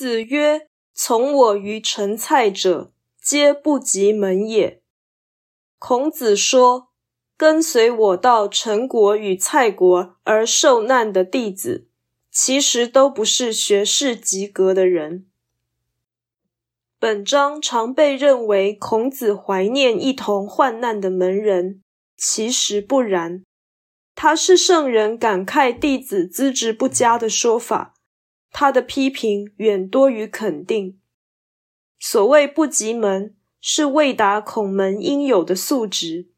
子曰：“从我于陈蔡者，皆不及门也。”孔子说，跟随我到陈国与蔡国而受难的弟子，其实都不是学识及格的人。本章常被认为孔子怀念一同患难的门人，其实不然。他是圣人感慨弟子资质不佳的说法，他的批评远多于肯定。所谓不及门，是未达孔门应有的素质，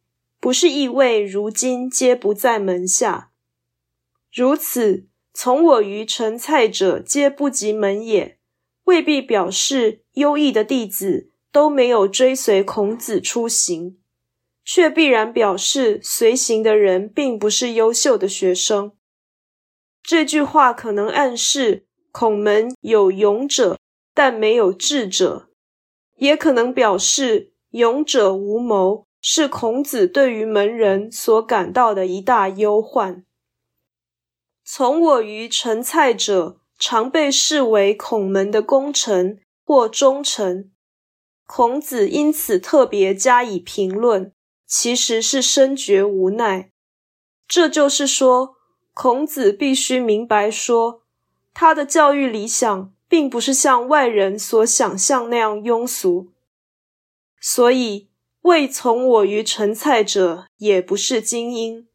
不是意味如今皆不在门下。如此，从我于陈蔡者，皆不及门也。未必表示优异的弟子都没有追随孔子出行，却必然表示随行的人并不是优秀的学生。这句话可能暗示孔门有勇者，但没有智者；也可能表示勇者无谋，是孔子对于门人所感到的一大忧患。从我于陈蔡者。常被视为孔门的功臣或忠臣，孔子因此特别加以评论，其实是深觉无奈。这就是说，孔子必须明白说，他的教育理想并不是像外人所想象那样庸俗，所以未从我于陈蔡者也不是精英。